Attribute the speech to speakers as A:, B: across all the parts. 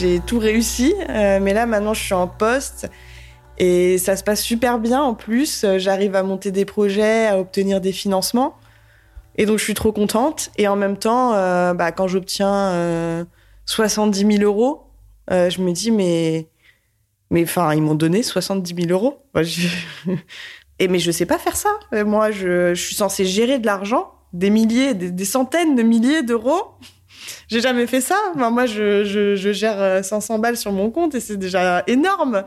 A: J'ai tout réussi. Euh, mais là, maintenant, je suis en poste et ça se passe super bien en plus. J'arrive à monter des projets, à obtenir des financements. Et donc, je suis trop contente. Et en même temps, euh, bah, quand j'obtiens 70 euh, 000 euros, je me dis, mais. Mais enfin, ils m'ont donné 70 000 euros. Et mais je sais pas faire ça. Moi, je, je suis censée gérer de l'argent, des milliers, des centaines de milliers d'euros. J'ai jamais fait ça. moi, je, gère 500 euh, balles sur mon compte et c'est déjà énorme.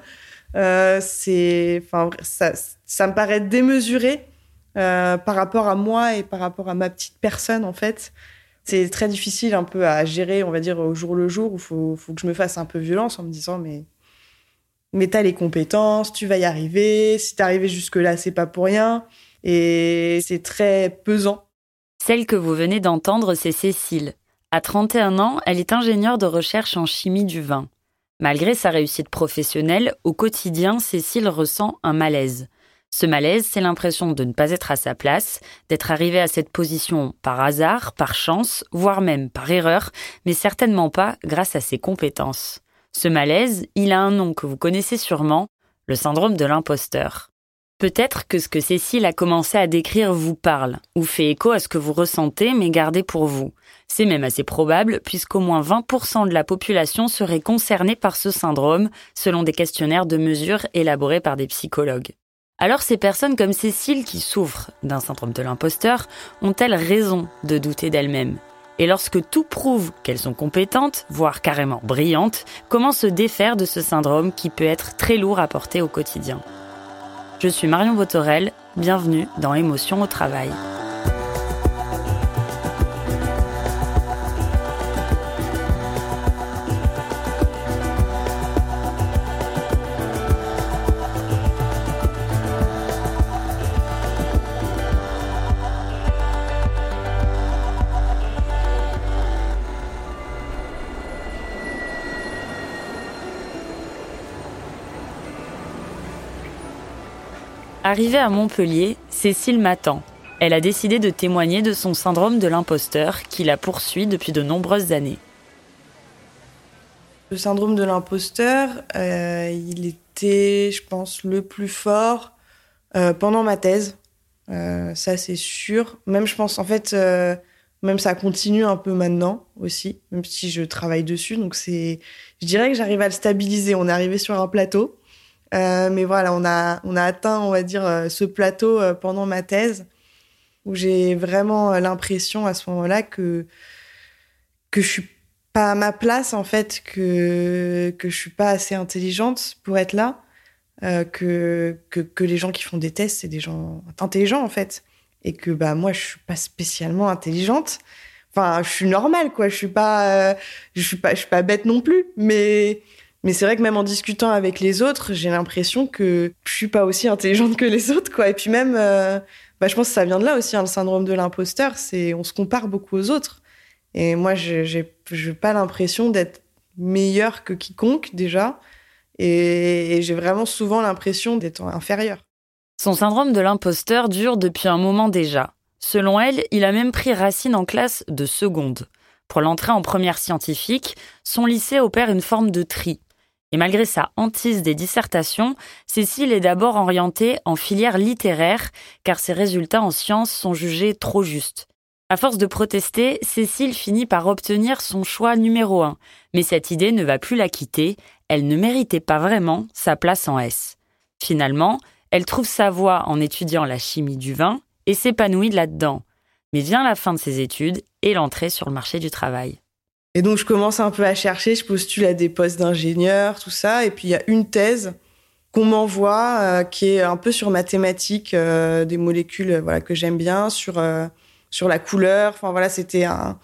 A: Euh, c'est, enfin, ça, me paraît démesuré euh, par rapport à moi et par rapport à ma petite personne, en fait. C'est très difficile un peu à gérer, on va dire, au jour le jour, où faut, faut que je me fasse un peu violence en me disant, mais, mais t'as les compétences, tu vas y arriver. Si t'es arrivé jusque-là, c'est pas pour rien. Et c'est très pesant.
B: Celle que vous venez d'entendre, c'est Cécile. À 31 ans, elle est ingénieure de recherche en chimie du vin. Malgré sa réussite professionnelle, au quotidien, Cécile ressent un malaise. Ce malaise, c'est l'impression de ne pas être à sa place, d'être arrivée à cette position par hasard, par chance, voire même par erreur, mais certainement pas grâce à ses compétences. Ce malaise, il a un nom que vous connaissez sûrement, le syndrome de l'imposteur. Peut-être que ce que Cécile a commencé à décrire vous parle, ou fait écho à ce que vous ressentez, mais gardez pour vous. C'est même assez probable puisqu'au moins 20% de la population serait concernée par ce syndrome, selon des questionnaires de mesure élaborés par des psychologues. Alors ces personnes comme Cécile qui souffrent d'un syndrome de l'imposteur ont-elles raison de douter d'elles-mêmes? Et lorsque tout prouve qu'elles sont compétentes, voire carrément brillantes, comment se défaire de ce syndrome qui peut être très lourd à porter au quotidien? Je suis Marion Botorel, bienvenue dans Émotion au travail. Arrivée à Montpellier, Cécile m'attend. Elle a décidé de témoigner de son syndrome de l'imposteur qui la poursuit depuis de nombreuses années.
A: Le syndrome de l'imposteur, euh, il était, je pense, le plus fort euh, pendant ma thèse. Euh, ça, c'est sûr. Même, je pense, en fait, même ça continue un peu maintenant aussi, même si je travaille dessus. Donc, c'est, je dirais que j'arrive à le stabiliser. On est arrivé sur un plateau. Mais voilà, on a, on a atteint, on va dire, ce plateau pendant ma thèse où j'ai vraiment l'impression à ce moment-là que, que je suis pas à ma place, en fait, que, que je suis pas assez intelligente pour être là. que, que, les gens qui font des tests, c'est des gens intelligents en fait et que bah moi je suis pas spécialement intelligente. Enfin, je suis normale quoi, je suis pas euh, je suis pas je suis pas bête non plus, mais mais c'est vrai que même en discutant avec les autres, j'ai l'impression que je suis pas aussi intelligente que les autres quoi. Et puis même euh, bah je pense que ça vient de là aussi hein, le syndrome de l'imposteur, c'est on se compare beaucoup aux autres. Et moi j'ai pas l'impression d'être meilleure que quiconque déjà et j'ai vraiment souvent l'impression d'être inférieure.
B: Son syndrome de l'imposteur dure depuis un moment déjà. Selon elle, il a même pris racine en classe de seconde. Pour l'entrée en première scientifique, son lycée opère une forme de tri. Et malgré sa hantise des dissertations, Cécile est d'abord orientée en filière littéraire, car ses résultats en sciences sont jugés trop justes. À force de protester, Cécile finit par obtenir son choix numéro un. Mais cette idée ne va plus la quitter, elle ne méritait pas vraiment sa place en S. Finalement, elle trouve sa voie en étudiant la chimie du vin et s'épanouit là-dedans. Mais vient la fin de ses études et l'entrée sur le marché du travail.
A: Et donc je commence un peu à chercher, je postule à des postes d'ingénieur, tout ça, et puis il y a une thèse qu'on m'envoie euh, qui est un peu sur mathématiques euh, des molécules euh, voilà que j'aime bien sur sur la couleur enfin voilà c'était un,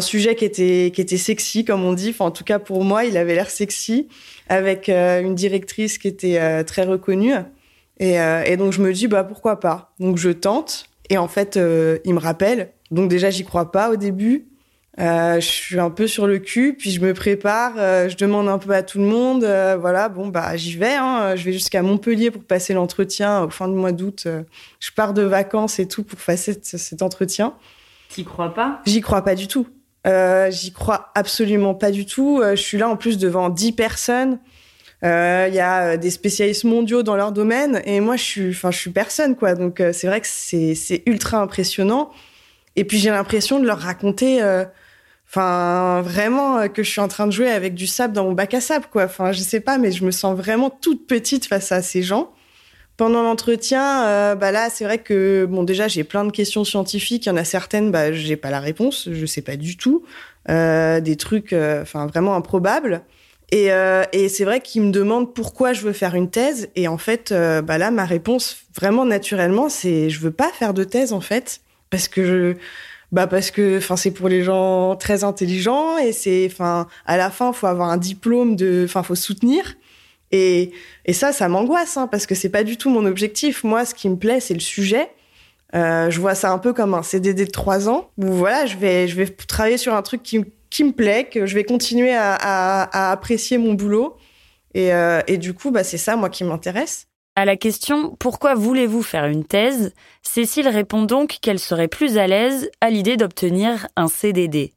A: sujet qui était qui était sexy comme on dit enfin en tout cas pour moi il avait l'air sexy avec une directrice qui était très reconnue et, euh, et, donc je me dis bah pourquoi pas? Donc je tente et en fait euh, il me rappelle. Donc déjà j'y crois pas au début. Euh, je suis un peu sur le cul, puis je me prépare, euh, je demande un peu à tout le monde. Euh, voilà, bon bah j'y vais. Hein, je vais jusqu'à Montpellier pour passer l'entretien au fin du mois d'août. je pars de vacances et tout pour passer cet entretien.
B: T'y crois pas?
A: J'y crois pas du tout. j'y crois absolument pas du tout. je suis là en plus devant dix personnes. Euh, il y a euh, des spécialistes mondiaux dans leur domaine et moi je suis, enfin je suis personne quoi. Donc euh, c'est vrai que c'est c'est ultra impressionnant. Et puis j'ai l'impression de leur raconter, enfin vraiment que je suis en train de jouer avec du sable dans mon bac à sable quoi. Enfin je sais pas, mais je me sens vraiment toute petite face à ces gens. Pendant l'entretien, bah là, c'est vrai que bon, déjà, j'ai plein de questions scientifiques. Il y en a certaines, bah, j'ai pas la réponse, je sais pas du tout. Euh, des trucs, enfin, vraiment improbables. Et, euh, et c'est vrai qu'il me demande pourquoi je veux faire une thèse. Et en fait, euh, bah là, ma réponse, vraiment naturellement, c'est je veux pas faire de thèse en fait, parce que je, bah parce que, enfin, c'est pour les gens très intelligents et c'est, enfin, à la fin, faut avoir un diplôme de, enfin, faut soutenir. Et, et ça, ça m'angoisse, hein, parce que c'est pas du tout mon objectif. Moi, ce qui me plaît, c'est le sujet. Euh, je vois ça un peu comme un CDD de trois ans où voilà, je vais, je vais travailler sur un truc qui qui me plaît, que je vais continuer à, apprécier mon boulot. Et, euh, et du coup, bah, c'est ça, moi, qui m'intéresse.
B: À la question Pourquoi voulez-vous faire une thèse? Cécile répond donc qu'elle serait plus à l'aise à l'idée d'obtenir un CDD.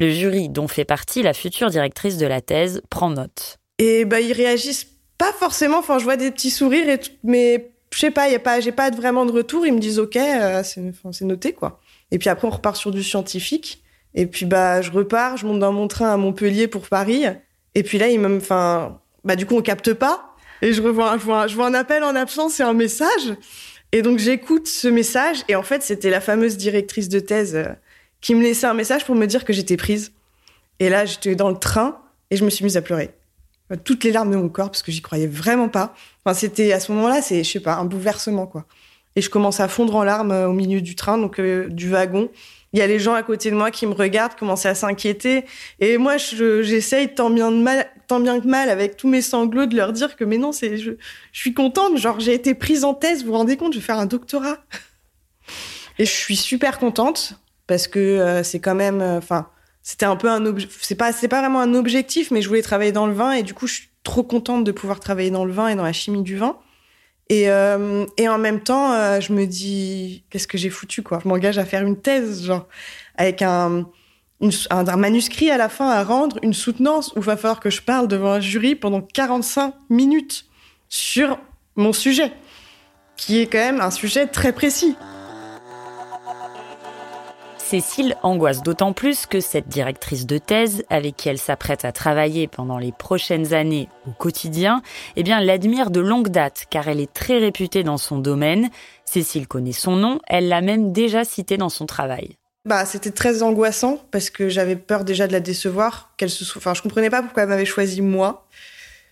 B: Le jury, dont fait partie la future directrice de la thèse, prend note.
A: Et bah, ils réagissent pas forcément. Enfin, je vois des petits sourires, et mais je sais pas, y a pas, j'ai pas vraiment de retour. Ils me disent OK, euh, c'est noté, quoi. Et puis après, on repart sur du scientifique. Et puis bah je repars, je monte dans mon train à Montpellier pour Paris. Et puis là, il me, enfin, bah du coup on capte pas. Et je revois, vois, je vois un appel en absence et un message. Et donc j'écoute ce message et en fait c'était la fameuse directrice de thèse euh, qui me laissait un message pour me dire que j'étais prise. Et là j'étais dans le train et je me suis mise à pleurer. Toutes les larmes de mon corps parce que j'y croyais vraiment pas. Enfin c'était à ce moment-là c'est je sais pas un bouleversement quoi. Et je commence à fondre en larmes euh, au milieu du train donc euh, du wagon il y a les gens à côté de moi qui me regardent, commencent à s'inquiéter. Et moi, j'essaye tant bien de mal, tant bien que mal, avec tous mes sanglots, de leur dire que mais non, c'est, je, suis contente. Genre, j'ai été prise en thèse. Vous vous rendez compte, je vais faire un doctorat. Et je suis super contente parce que euh, c'est quand même, euh, enfin, c'était un peu un c'est pas, c'est pas vraiment un objectif, mais je voulais travailler dans le vin et du coup, je suis trop contente de pouvoir travailler dans le vin et dans la chimie du vin. Et, euh, et en même temps, je me dis, qu'est-ce que j'ai foutu, quoi Je m'engage à faire une thèse, genre, avec un, un, manuscrit à la fin à rendre, une soutenance, où va falloir que je parle devant un jury pendant 45 minutes sur mon sujet, qui est quand même un sujet très précis.
B: Cécile angoisse d'autant plus que cette directrice de thèse, avec qui elle s'apprête à travailler pendant les prochaines années au quotidien, eh bien, l'admire de longue date, car elle est très réputée dans son domaine. Cécile connaît son nom, elle l'a même déjà cité dans son travail.
A: Bah, c'était très angoissant parce que j'avais peur déjà de la décevoir, qu'elle se, enfin, je comprenais pas pourquoi elle m'avait choisi moi.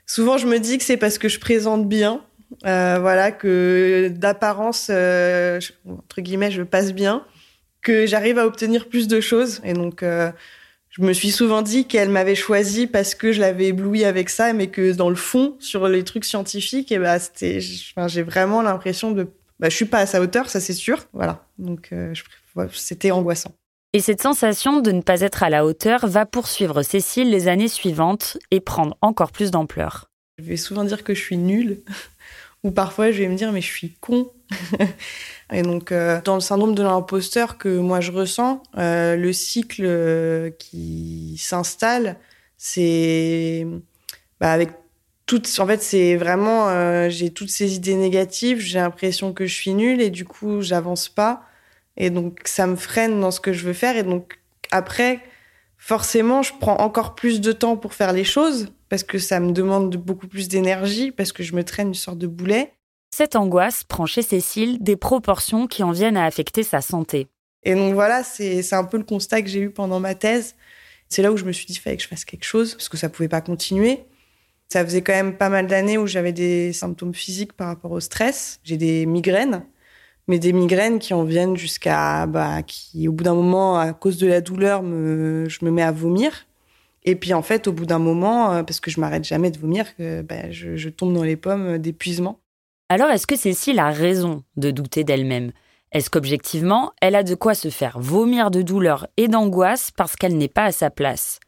A: Souvent, je me dis que c'est parce que je présente bien, euh, voilà, que d'apparence, euh, entre guillemets, je passe bien que j'arrive à obtenir plus de choses. Et donc, euh, je me suis souvent dit qu'elle m'avait choisi parce que je l'avais ébloui avec ça, mais que dans le fond, sur les trucs scientifiques, et eh bah, c'était, j'ai vraiment l'impression de, bah, je suis pas à sa hauteur, ça c'est sûr. Voilà. Donc, euh, c'était angoissant.
B: Et cette sensation de ne pas être à la hauteur va poursuivre Cécile les années suivantes et prendre encore plus d'ampleur.
A: Je vais souvent dire que je suis nulle, ou parfois je vais me dire mais je suis con. Et donc, euh, dans le syndrome de l'imposteur que moi je ressens, euh, le cycle euh, qui s'installe, c'est bah, avec toutes. En fait, c'est vraiment. j'ai toutes ces idées négatives, j'ai l'impression que je suis nulle et du coup, j'avance pas. Et donc, ça me freine dans ce que je veux faire. Et donc, après, forcément, je prends encore plus de temps pour faire les choses parce que ça me demande beaucoup plus d'énergie, parce que je me traîne une sorte de boulet.
B: Cette angoisse prend chez Cécile des proportions qui en viennent à affecter sa santé.
A: Et donc voilà, c'est un peu le constat que j'ai eu pendant ma thèse. C'est là où je me suis dit, qu'il fallait que je fasse quelque chose, parce que ça pouvait pas continuer. Ça faisait quand même pas mal d'années où j'avais des symptômes physiques par rapport au stress. J'ai des migraines, mais des migraines qui en viennent jusqu'à, bah, qui au bout d'un moment, à cause de la douleur, me, je me mets à vomir. Et puis en fait, au bout d'un moment, euh, parce que je m'arrête jamais de vomir, bah, je, je tombe dans les pommes d'épuisement.
B: Alors est-ce que Cécile a raison de douter d'elle-même? Est-ce qu'objectivement, elle a de quoi se faire vomir de douleur et d'angoisse parce qu'elle n'est pas à sa place?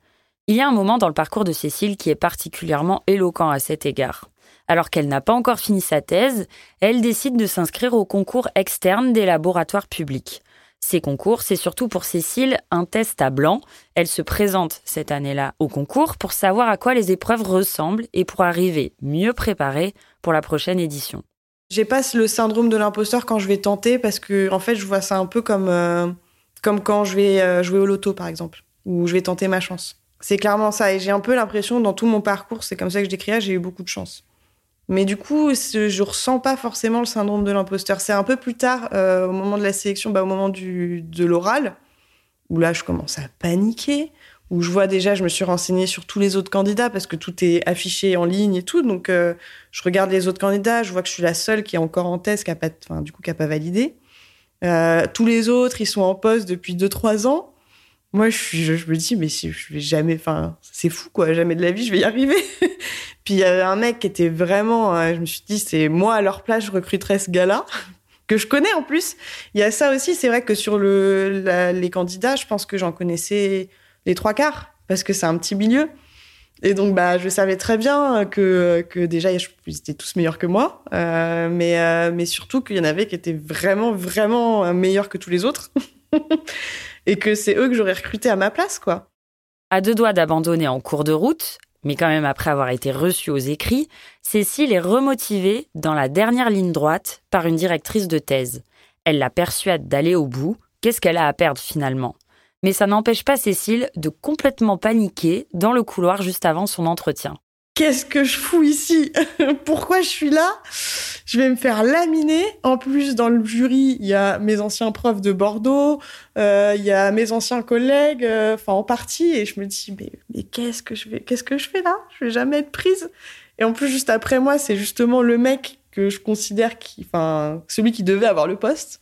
B: Il y a un moment dans le parcours de Cécile qui est particulièrement éloquent à cet égard. Alors qu'elle n'a pas encore fini sa thèse, elle décide de s'inscrire au concours externe des laboratoires publics. Ces concours, c'est surtout pour Cécile un test à blanc. Elle se présente cette année-là au concours pour savoir à quoi les épreuves ressemblent et pour arriver mieux préparée pour la prochaine édition.
A: J'ai pas le syndrome de l'imposteur quand je vais tenter parce que en fait je vois ça un peu comme euh, comme quand je vais euh, jouer au loto par exemple ou je vais tenter ma chance. C'est clairement ça et j'ai un peu l'impression dans tout mon parcours, c'est comme ça que je décrirais, j'ai eu beaucoup de chance. Mais du coup, je ressens pas forcément le syndrome de l'imposteur. C'est un peu plus tard, euh, au moment de la sélection, bah, au moment du, de l'oral, où là, je commence à paniquer, où je vois déjà, je me suis renseignée sur tous les autres candidats parce que tout est affiché en ligne et tout. Donc, euh, je regarde les autres candidats, je vois que je suis la seule qui est encore en thèse, qui a pas, du coup, qui a pas validé. Euh, tous les autres, ils sont en poste depuis 2-3 ans. Moi, je, me dis, mais si je vais jamais, enfin, c'est fou, quoi, jamais de la vie, je vais y arriver. Puis il y avait un mec qui était vraiment, euh, je me suis dit, c'est moi à leur place, je recruterais ce gars-là, que je connais en plus. Il y a ça aussi, c'est vrai que sur le, les candidats, je pense que j'en connaissais les trois quarts, parce que c'est un petit milieu. Et donc, bah, je savais très bien que, que déjà, ils étaient tous meilleurs que moi, euh, mais, euh, mais surtout qu'il y en avait qui étaient vraiment, vraiment meilleurs que tous les autres. et que c'est eux que j'aurais recruté à ma place, quoi.
B: À deux doigts d'abandonner en cours de route, mais quand même après avoir été reçue aux écrits, Cécile est remotivée dans la dernière ligne droite par une directrice de thèse. Elle la persuade d'aller au bout. Qu'est-ce qu'elle a à perdre finalement? Mais ça n'empêche pas Cécile de complètement paniquer dans le couloir juste avant son entretien.
A: Qu'est-ce que je fous ici Pourquoi je suis là Je vais me faire laminer. En plus, dans le jury, il y a mes anciens profs de Bordeaux, euh, il y a mes anciens collègues, euh, enfin en partie, et je me dis mais, mais qu'est-ce que je fais Qu'est-ce que je fais là? Je vais jamais être prise. Et en plus, juste après moi, c'est justement le mec que je considère qui, enfin, celui qui devait avoir le poste.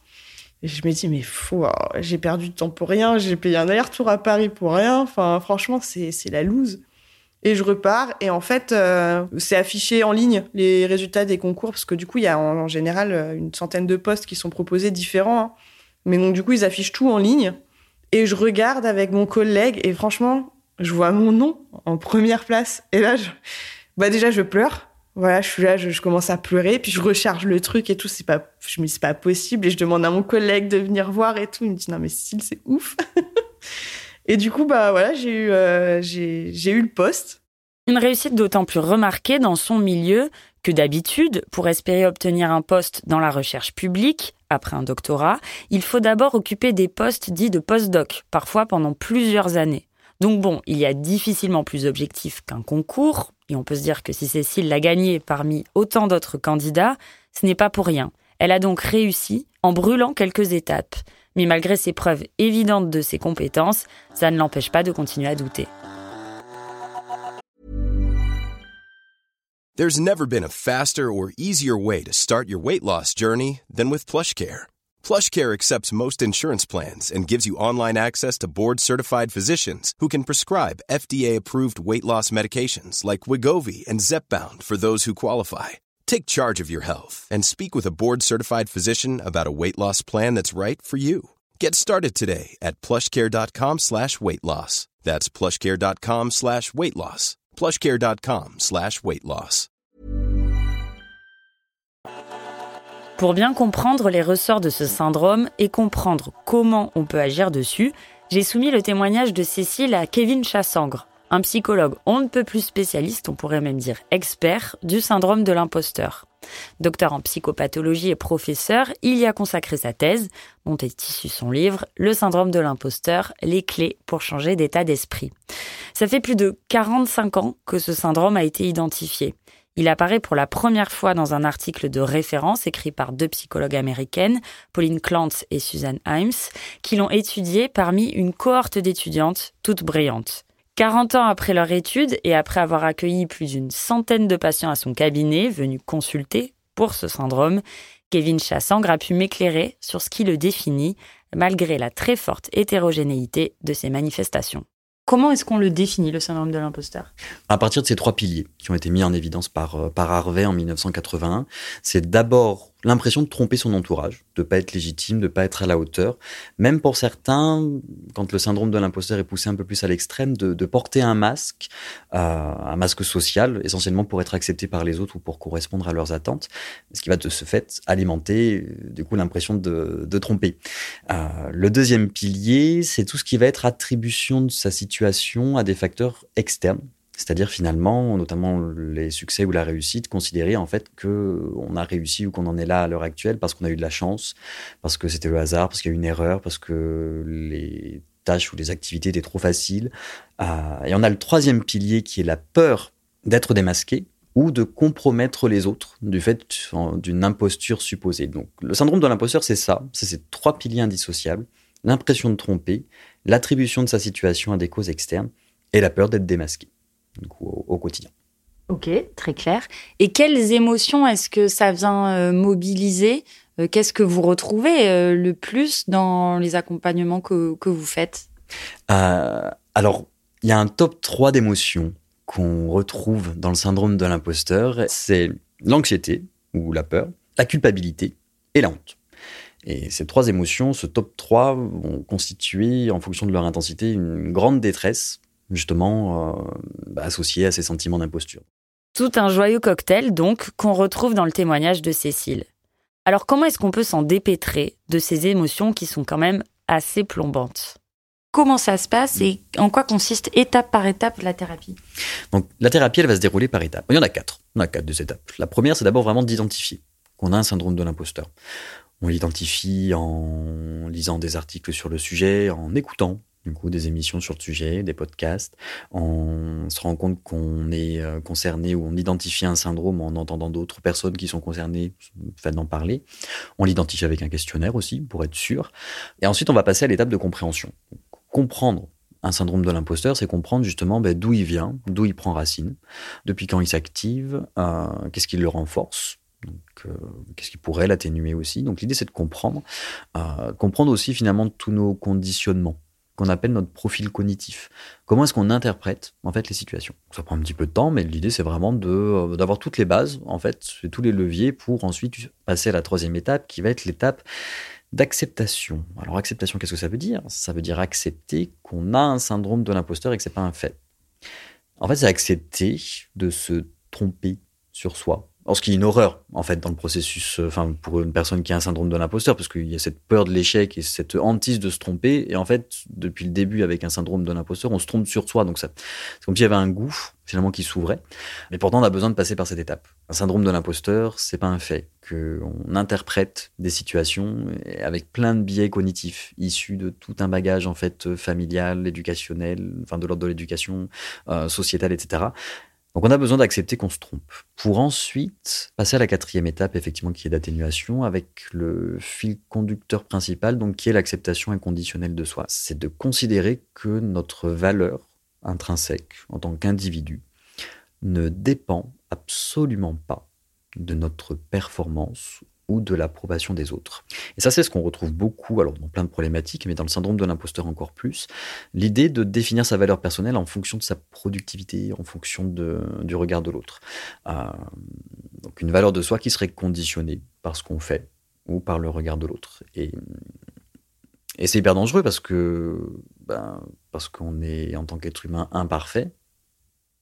A: Et je me dis, mais fou, oh, j'ai perdu de temps pour rien, j'ai payé un aller-retour à Paris pour rien. Enfin, franchement, c'est la loose. Et je repars, et en fait, euh, c'est affiché en ligne les résultats des concours, parce que du coup, il y a en, général euh, une centaine de postes qui sont proposés différents. Hein. Mais donc, du coup, ils affichent tout en ligne. Et je regarde avec mon collègue, et franchement, je vois mon nom en première place. Et là, bah déjà, je pleure voilà, je suis là, je, commence à pleurer, puis je recharge le truc et tout. Pas, je me dis c'est pas possible et je demande à mon collègue de venir voir et tout. Il me dit non mais Cécile c'est ouf. et du coup bah voilà, j'ai eu, euh, j'ai, eu le poste.
B: Une réussite d'autant plus remarquée dans son milieu que d'habitude, pour espérer obtenir un poste dans la recherche publique, après un doctorat, il faut d'abord occuper des postes dits de postdoc, parfois pendant plusieurs années. Donc bon, il y a difficilement plus objectif qu'un concours, et on peut se dire que si Cécile l'a gagné parmi autant d'autres candidats, ce n'est pas pour rien. Elle a donc réussi en brûlant quelques étapes. Mais malgré ces preuves évidentes de ses compétences, ça ne l'empêche pas de continuer à douter.
C: There's never been a faster or easier way to start your weight loss journey than with PlushCare. PlushCare accepts most insurance plans and gives you online access to board-certified physicians who can prescribe FDA-approved weight loss medications like Wigovi and Zepbound for those who qualify. Take charge of your health and speak with a board-certified physician about a weight loss plan that's right for you. Get started today at plushcare.com slash weight loss. That's plushcare.com slash weight loss. plushcare.com slash weight loss.
B: Pour bien comprendre les ressorts de ce syndrome et comprendre comment on peut agir dessus, j'ai soumis le témoignage de Cécile à Kevin Chassangre, un psychologue on ne peut plus spécialiste, on pourrait même dire expert, du syndrome de l'imposteur. Docteur en psychopathologie et professeur, il y a consacré sa thèse, dont est issu son livre Le syndrome de l'imposteur, les clés pour changer d'état d'esprit. Ça fait plus de 45 ans que ce syndrome a été identifié. Il apparaît pour la première fois dans un article de référence écrit par deux psychologues américaines, Pauline Clance et Suzanne Himes, qui l'ont étudié parmi une cohorte d'étudiantes toutes brillantes. 40 ans après leur étude et après avoir accueilli plus d'une centaine de patients à son cabinet venus consulter pour ce syndrome, Kevin Chassangre a pu m'éclairer sur ce qui le définit malgré la très forte hétérogénéité de ses manifestations. Comment est-ce qu'on le définit, le syndrome de l'imposteur?
D: À partir de ces trois piliers qui ont été mis en évidence par, euh, par Harvey en 1981, c'est d'abord l'impression de tromper son entourage, de pas être légitime, de pas être à la hauteur. Même pour certains, quand le syndrome de l'imposteur est poussé un peu plus à l'extrême, de, porter un masque, euh, un masque social, essentiellement pour être accepté par les autres ou pour correspondre à leurs attentes, ce qui va de ce fait alimenter euh, du coup l'impression de, de, tromper. Euh, le deuxième pilier, c'est tout ce qui va être attribution de sa situation à des facteurs externes c'est-à-dire finalement, notamment les succès ou la réussite, considérer en fait que a réussi ou qu'on en est là à l'heure actuelle parce qu'on a eu de la chance, parce que c'était le hasard, parce qu'il y a eu une erreur, parce que les tâches ou les activités étaient trop faciles. Euh, et on a le troisième pilier qui est la peur d'être démasqué ou de compromettre les autres du fait d'une imposture supposée. Donc le syndrome de l'imposteur, c'est ça, c'est ces trois piliers indissociables, l'impression de tromper, l'attribution de sa situation à des causes externes et la peur d'être démasqué au, quotidien.
B: Ok, très clair. Et quelles émotions est-ce que ça vient euh, mobiliser euh, Qu'est-ce que vous retrouvez euh, le plus dans les accompagnements que, que vous faites?
D: Alors, il y a un top 3 d'émotions qu'on retrouve dans le syndrome de l'imposteur. C'est l'anxiété ou la peur, la culpabilité et la honte. Et ces trois émotions, ce top 3, vont constituer, en fonction de leur intensité, une grande détresse justement euh, bah, associé à ces sentiments d'imposture.
B: Tout un joyeux cocktail, donc, qu'on retrouve dans le témoignage de Cécile. Alors comment est-ce qu'on peut s'en dépêtrer de ces émotions qui sont quand même assez plombantes? Comment ça se passe et en quoi consiste étape par étape la thérapie?
D: Donc la thérapie, elle va se dérouler par étapes. Il y en a quatre. On a quatre de ces étapes. La première, c'est d'abord vraiment d'identifier qu'on a un syndrome de l'imposteur. On l'identifie en lisant des articles sur le sujet, en écoutant coup, des émissions sur le sujet, des podcasts. On se rend compte qu'on est euh, concerné ou on identifie un syndrome en entendant d'autres personnes qui sont concernées, fait d'en parler. On l'identifie avec un questionnaire aussi, pour être sûr. Et ensuite, on va passer à l'étape de compréhension. Comprendre un syndrome de l'imposteur, c'est comprendre justement ben, d'où il vient, d'où il prend racine, depuis quand il s'active, euh, qu'est-ce qui le renforce, euh, qu'est-ce qui pourrait l'atténuer aussi. Donc l'idée, c'est de comprendre, comprendre aussi finalement tous nos conditionnements qu'on appelle notre profil cognitif. Comment est-ce qu'on interprète en fait les situations? Ça prend un petit peu de temps, mais l'idée c'est vraiment de euh, d'avoir toutes les bases, en fait, tous les leviers pour ensuite passer à la troisième étape, qui va être l'étape d'acceptation. Alors acceptation, qu'est-ce que ça veut dire? Ça veut dire accepter qu'on a un syndrome de l'imposteur et que c'est pas un fait. En fait, c'est accepter de se tromper sur soi, Or, ce qui est une horreur, en fait, dans le processus, euh, enfin, pour une personne qui a un syndrome de l'imposteur, parce qu'il y a cette peur de l'échec et cette hantise de se tromper. Et en fait, depuis le début, avec un syndrome de l'imposteur, on se trompe sur soi. Donc, c'est comme s'il y avait un gouffre, finalement, qui s'ouvrait. Mais pourtant, on a besoin de passer par cette étape. Un syndrome de l'imposteur, c'est pas un fait. Qu'on interprète des situations avec plein de biais cognitifs, issus de tout un bagage, en fait, familial, éducationnel, enfin, de l'ordre de l'éducation, euh, sociétale, etc. Donc on a besoin d'accepter qu'on se trompe pour ensuite passer à la quatrième étape, effectivement, qui est d'atténuation avec le fil conducteur principal, donc qui est l'acceptation inconditionnelle de soi. C'est de considérer que notre valeur intrinsèque en tant qu'individu ne dépend absolument pas de notre performance ou de l'approbation des autres. Et ça, c'est ce qu'on retrouve beaucoup, alors dans plein de problématiques, mais dans le syndrome de l'imposteur encore plus, l'idée de définir sa valeur personnelle en fonction de sa productivité, en fonction de, du regard de l'autre. Euh, donc une valeur de soi qui serait conditionnée par ce qu'on fait ou par le regard de l'autre. Et, c'est hyper dangereux parce que ben, parce qu'on est en tant qu'être humain imparfait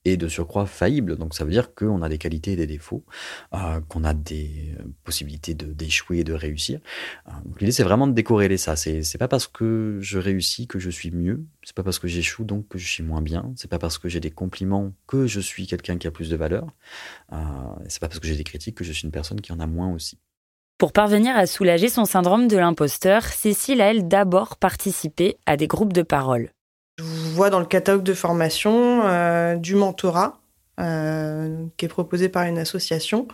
D: et de surcroît faillible. Donc ça veut dire qu'on a des qualités et des défauts, euh, qu'on a des euh, possibilités d'échouer et de réussir. Euh, l'idée c'est vraiment de décorréler ça. C'est pas parce que je réussis que je suis mieux. C'est pas parce que j'échoue donc que je suis moins bien. C'est pas parce que j'ai des compliments que je suis quelqu'un qui a plus de valeur. C'est pas parce que j'ai des critiques que je suis une personne qui en a moins aussi.
B: Pour parvenir à soulager son syndrome de l'imposteur, Cécile a elle d'abord participé à des groupes de parole.
A: Je vois dans le catalogue de formation euh, du mentorat euh, qui est proposé par une association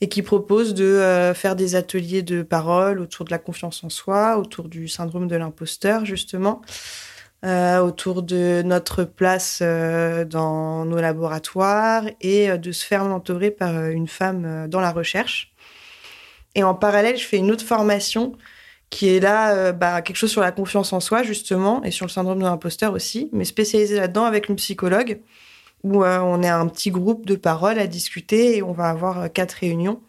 A: et qui propose de euh, faire des ateliers de parole autour de la confiance en soi, autour du syndrome de l'imposteur justement, autour de notre place dans nos laboratoires et de se faire mentorer par une femme dans la recherche. Et en parallèle, je fais une autre formation qui est là, euh, bah, quelque chose sur la confiance en soi, justement, et sur le syndrome de l'imposteur aussi, mais spécialisé là-dedans avec une psychologue, où euh, on est un petit groupe de parole à discuter et on va avoir euh, quatre réunions.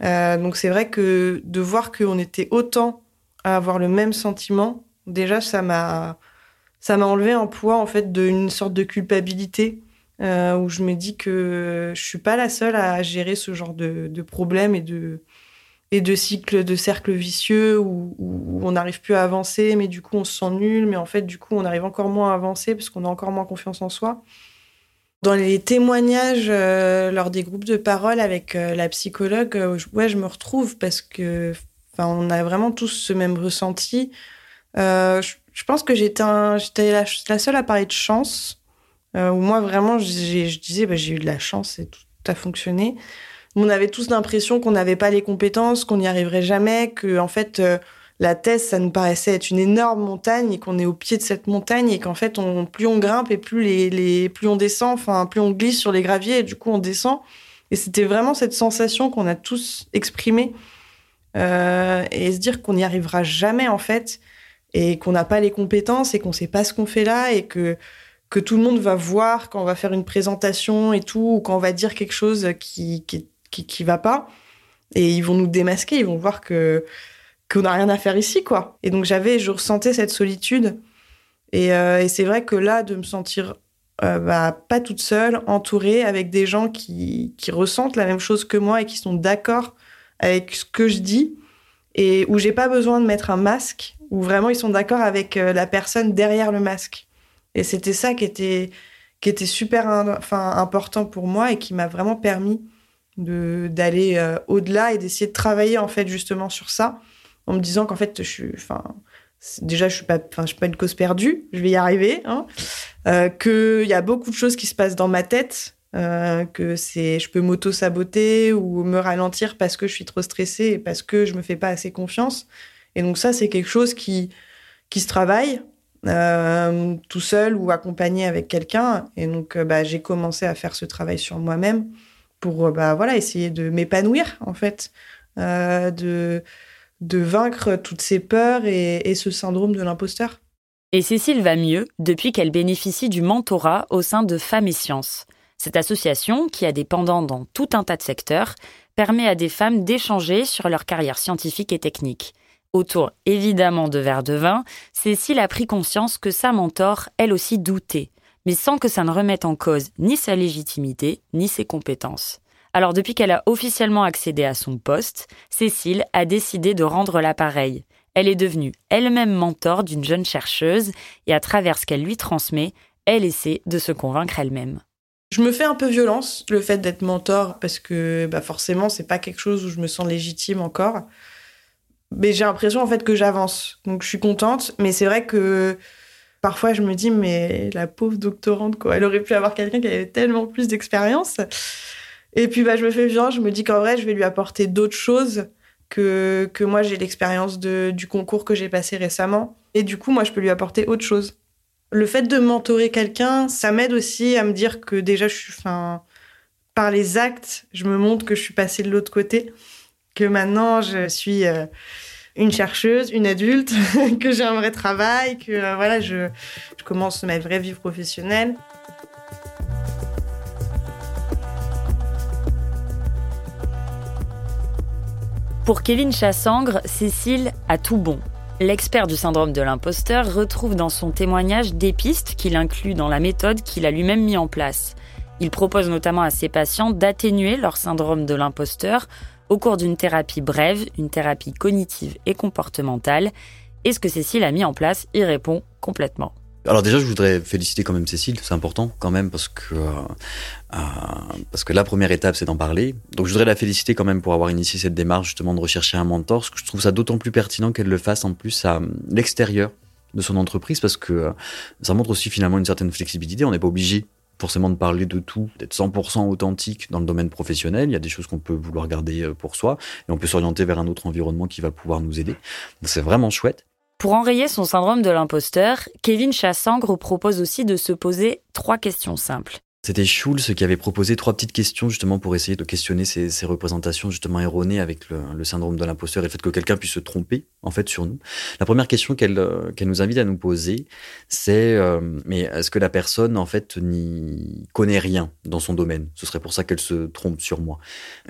A: Donc c'est vrai que de voir qu'on était autant à avoir le même sentiment, déjà ça m'a ça m'a enlevé un poids en fait d'une sorte de culpabilité où je me dis que je suis pas la seule à gérer ce genre de, de problèmes et de et de cycles de cercles vicieux où, on n'arrive plus à avancer, mais du coup on se sent nul, mais en fait du coup on arrive encore moins à avancer parce qu'on a encore moins confiance en soi. Dans les témoignages euh, lors des groupes de parole avec euh, la psychologue, euh, ouais, je me retrouve parce que, on a vraiment tous ce même ressenti. Je, pense que j'étais la, la seule à parler de chance. Où moi vraiment, je disais, bah, j'ai eu de la chance et tout a fonctionné. On avait tous l'impression qu'on n'avait pas les compétences, qu'on n'y arriverait jamais, que en fait euh, la thèse, ça nous paraissait être une énorme montagne et qu'on est au pied de cette montagne et qu'en fait, on, plus on grimpe et plus, les, les, plus on descend, enfin, plus on glisse sur les graviers et du coup, on descend. Et c'était vraiment cette sensation qu'on a tous exprimée euh, et se dire qu'on n'y arrivera jamais, en fait, et qu'on n'a pas les compétences et qu'on sait pas ce qu'on fait là et que, que tout le monde va voir quand on va faire une présentation et tout, ou quand on va dire quelque chose qui, qui, qui, qui va pas. Et ils vont nous démasquer, ils vont voir que qu'on n'a rien à faire ici, quoi. Et donc j'avais, je ressentais cette solitude. Et, euh, et c'est vrai que là, de me sentir euh, bah, pas toute seule, entourée, avec des gens qui, qui ressentent la même chose que moi et qui sont d'accord avec ce que je dis, et où j'ai pas besoin de mettre un masque, où vraiment ils sont d'accord avec euh, la personne derrière le masque. Et c'était ça qui était, qui était super important pour moi et qui m'a vraiment permis de d'aller euh, au-delà et d'essayer de travailler en fait justement sur ça en me disant qu'en fait je suis enfin déjà je suis pas je suis pas une cause perdue je vais y arriver hein, euh, que il y a beaucoup de choses qui se passent dans ma tête euh, que c'est je peux m'auto saboter ou me ralentir parce que je suis trop stressée et parce que je me fais pas assez confiance. Et donc ça c'est quelque chose qui qui se travaille tout seul ou accompagné avec quelqu'un. Et donc bah, j'ai commencé à faire ce travail sur moi-même pour euh, bah, voilà, essayer de m'épanouir, en fait, euh, de, vaincre toutes ces peurs et, et ce syndrome de l'imposteur.
B: Et Cécile va mieux depuis qu'elle bénéficie du mentorat au sein de Femmes et Sciences. Cette association, qui a des pendants dans tout un tas de secteurs, permet à des femmes d'échanger sur leur carrière scientifique et technique. Autour évidemment de verres de vin, Cécile a pris conscience que sa mentor, elle aussi, doutait, mais sans que ça ne remette en cause ni sa légitimité, ni ses compétences. Alors depuis qu'elle a officiellement accédé à son poste, Cécile a décidé de rendre l'appareil. Elle est devenue elle-même mentor d'une jeune chercheuse et à travers ce qu'elle lui transmet, elle essaie de se convaincre elle-même.
A: Je me fais un peu violence le fait d'être mentor parce que bah forcément c'est pas quelque chose où je me sens légitime encore. Mais j'ai l'impression en fait que j'avance. Donc je suis contente, mais c'est vrai que parfois je me dis mais la pauvre doctorante quoi, elle aurait pu avoir quelqu'un qui avait tellement plus d'expérience. Et puis bah je me fais violence, je me dis qu'en vrai je vais lui apporter d'autres choses que que moi j'ai l'expérience du concours que j'ai passé récemment et du coup moi je peux lui apporter autre chose. Le fait de mentorer quelqu'un, ça m'aide aussi à me dire que déjà je suis par les actes, je me montre que je suis passée de l'autre côté, que maintenant je suis euh, une chercheuse, une adulte, que j'ai un vrai travail, que euh, voilà, je, commence ma vraie vie professionnelle.
B: Pour Kevin Chassangre, Cécile a tout bon. L'expert du syndrome de l'imposteur retrouve dans son témoignage des pistes qu'il inclut dans la méthode qu'il a lui-même mis en place. Il propose notamment à ses patients d'atténuer leur syndrome de l'imposteur au cours d'une thérapie brève, une thérapie cognitive et comportementale. Et ce que Cécile a mis en place? Y répond complètement.
D: Alors déjà, je voudrais féliciter quand même Cécile, c'est important quand même parce que euh, euh, parce que la première étape, c'est d'en parler. Donc je voudrais la féliciter quand même pour avoir initié cette démarche justement de rechercher un mentor. Parce que je trouve ça d'autant plus pertinent qu'elle le fasse en plus à l'extérieur de son entreprise parce que euh, ça montre aussi finalement une certaine flexibilité. On n'est pas obligé forcément de parler de tout, d'être 100% authentique dans le domaine professionnel. Il y a des choses qu'on peut vouloir garder euh, pour soi et on peut s'orienter vers un autre environnement qui va pouvoir nous aider. C'est vraiment chouette.
B: Pour enrayer son syndrome de l'imposteur, Kevin Chassangre propose aussi de se poser trois questions simples.
D: C'était Schulz qui avait proposé trois petites questions justement pour essayer de questionner ces, représentations justement erronées avec le, syndrome de l'imposteur et le fait que quelqu'un puisse se tromper en fait sur nous. La première question qu'elle euh, nous invite à nous poser, c'est euh, mais est-ce que la personne en fait n'y connaît rien dans son domaine? Ce serait pour ça qu'elle se trompe sur moi.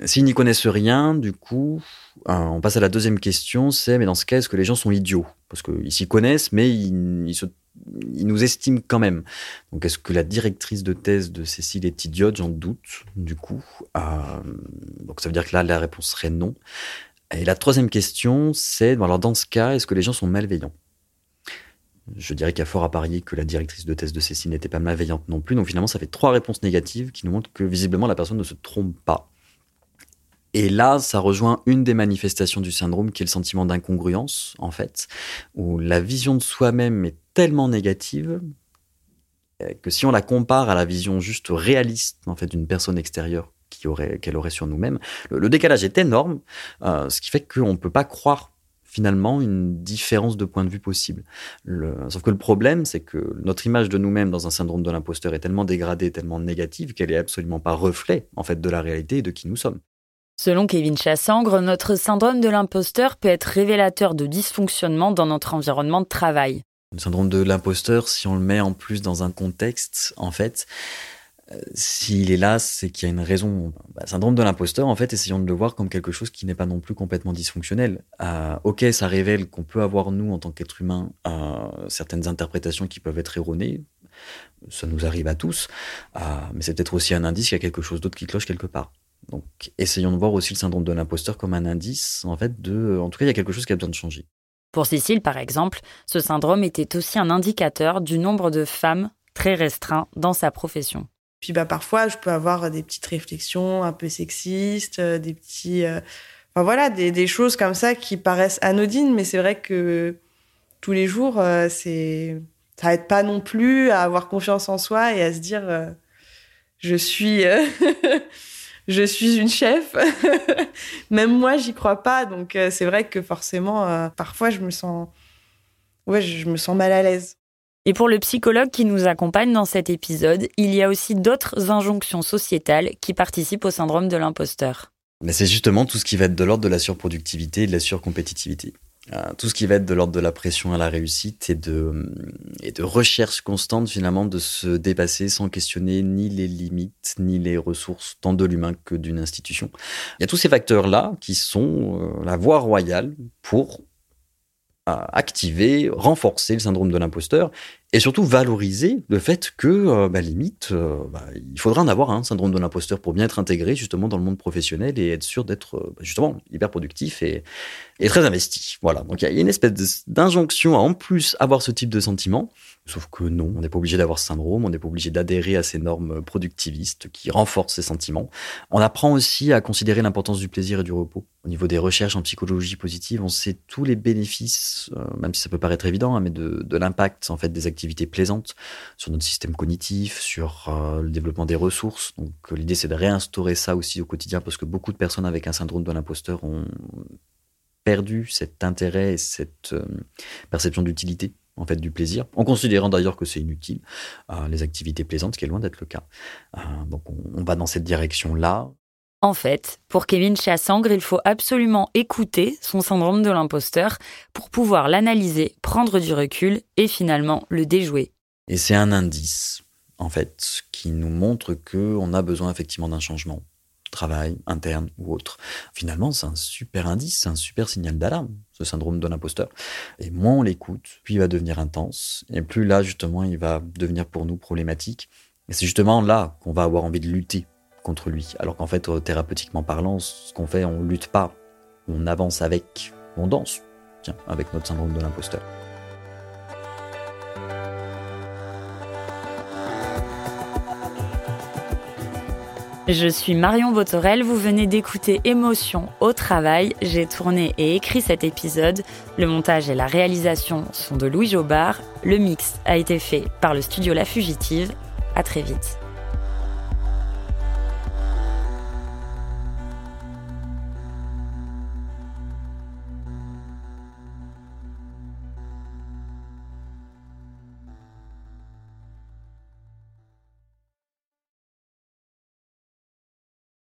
D: S'ils n'y connaissent rien, du coup, euh, on passe à la deuxième question, c'est mais dans ce cas, est-ce que les gens sont idiots? Parce qu'ils s'y connaissent, mais ils se il nous estime quand même. Donc, est-ce que la directrice de thèse de Cécile est idiote? J'en doute, du coup. Euh, donc, ça veut dire que là, la réponse serait non. Et la troisième question, c'est, alors dans ce cas, est-ce que les gens sont malveillants? Je dirais qu'il y a fort à parier que la directrice de thèse de Cécile n'était pas malveillante non plus. Donc, finalement, ça fait trois réponses négatives qui nous montrent que visiblement, la personne ne se trompe pas. Et là, ça rejoint une des manifestations du syndrome qui est le sentiment d'incongruence, en fait, où la vision de soi-même est tellement négative euh, que si on la compare à la vision juste réaliste, en fait, d'une personne extérieure qui aurait, qu'elle aurait sur nous-mêmes, le, décalage est énorme, euh, ce qui fait qu'on ne peut pas croire finalement une différence de point de vue possible. Le... Sauf que le problème, c'est que notre image de nous-mêmes dans un syndrome de l'imposteur est tellement dégradée, tellement négative qu'elle est absolument pas reflet en fait de la réalité et de qui nous sommes.
B: Selon Kevin Chassangre, notre syndrome de l'imposteur peut être révélateur de dysfonctionnement dans notre environnement de travail.
D: Le syndrome de l'imposteur, si on le met en plus dans un contexte, en fait, euh, s'il est là, c'est qu'il y a une raison. Bah, syndrome de l'imposteur, en fait, essayons de le voir comme quelque chose qui n'est pas non plus complètement dysfonctionnel. Euh, ok, ça révèle qu'on peut avoir, nous, en tant qu'être humain, euh, certaines interprétations qui peuvent être erronées. Ça nous arrive à tous. Mais c'est peut-être aussi un indice qu'il y a quelque chose d'autre qui cloche quelque part. Donc, essayons de voir aussi le syndrome de l'imposteur comme un indice, en fait, de, en tout cas, il y a quelque chose qui a besoin de changer.
B: Pour Cécile, par exemple, ce syndrome était aussi un indicateur du nombre de femmes très restreint dans sa profession.
A: Puis bah parfois, je peux avoir des petites réflexions un peu sexistes, euh, des petits, euh, enfin voilà, des, choses comme ça qui paraissent anodines, mais c'est vrai que tous les jours, euh, c'est, ça aide pas non plus à avoir confiance en soi et à se dire, euh, je suis je suis une chef. Même moi, j'y crois pas. Donc, euh, c'est vrai que forcément, euh, parfois, je me sens, ouais, je me sens mal à l'aise.
B: Et pour le psychologue qui nous accompagne dans cet épisode, il y a aussi d'autres injonctions sociétales qui participent au syndrome de l'imposteur.
D: Mais c'est justement tout ce qui va être de l'ordre de la surproductivité et de la surcompétitivité. Euh, tout ce qui va être de l'ordre de la pression à la réussite et de, et de recherche constante finalement de se dépasser sans questionner ni les limites ni les ressources tant de l'humain que d'une institution. Il y a tous ces facteurs-là qui sont euh, la voie royale pour activer, renforcer le syndrome de l'imposteur et surtout valoriser le fait que, euh, bah, limite, euh, bah, il faudra en avoir un syndrome de l'imposteur pour bien être intégré justement dans le monde professionnel et être sûr d'être euh, bah, justement hyper productif et, et très investi. Voilà. Donc il y a une espèce d'injonction à en plus avoir ce type de sentiment. Sauf que non, on n'est pas obligé d'avoir ce syndrome, on n'est pas obligé d'adhérer à ces normes productivistes qui renforcent ces sentiments. On apprend aussi à considérer l'importance du plaisir et du repos. Au niveau des recherches en psychologie positive, on sait tous les bénéfices, euh, même si ça peut paraître évident, hein, mais de, l'impact en fait des activités plaisantes sur notre système cognitif, sur euh, le développement des ressources. Donc l'idée c'est de réinstaurer ça aussi au quotidien parce que beaucoup de personnes avec un syndrome de l'imposteur ont perdu cet intérêt et cette euh, perception d'utilité en fait du plaisir, en considérant d'ailleurs que c'est inutile, euh, les activités plaisantes, ce qui est loin d'être le cas. Euh, donc on, on, va dans cette direction-là.
B: En fait, pour Kevin Chassangre, il faut absolument écouter son syndrome de l'imposteur pour pouvoir l'analyser, prendre du recul et finalement le déjouer.
D: Et c'est un indice, en fait, qui nous montre qu'on a besoin effectivement d'un changement travail, interne ou autre. Finalement, c'est un super indice, c'est un super signal d'alarme, ce syndrome de l'imposteur. Et moins on l'écoute, plus il va devenir intense, et plus là, justement, il va devenir pour nous problématique. Et c'est justement là qu'on va avoir envie de lutter contre lui. Alors qu'en fait, thérapeutiquement parlant, ce qu'on fait, on lutte pas. On avance avec, on danse, tiens, avec notre syndrome de l'imposteur.
B: Je suis Marion Botorel, vous venez d'écouter Émotion au travail. J'ai tourné et écrit cet épisode. Le montage et la réalisation sont de Louis Jobard. Le mix a été fait par le studio La Fugitive. À très vite.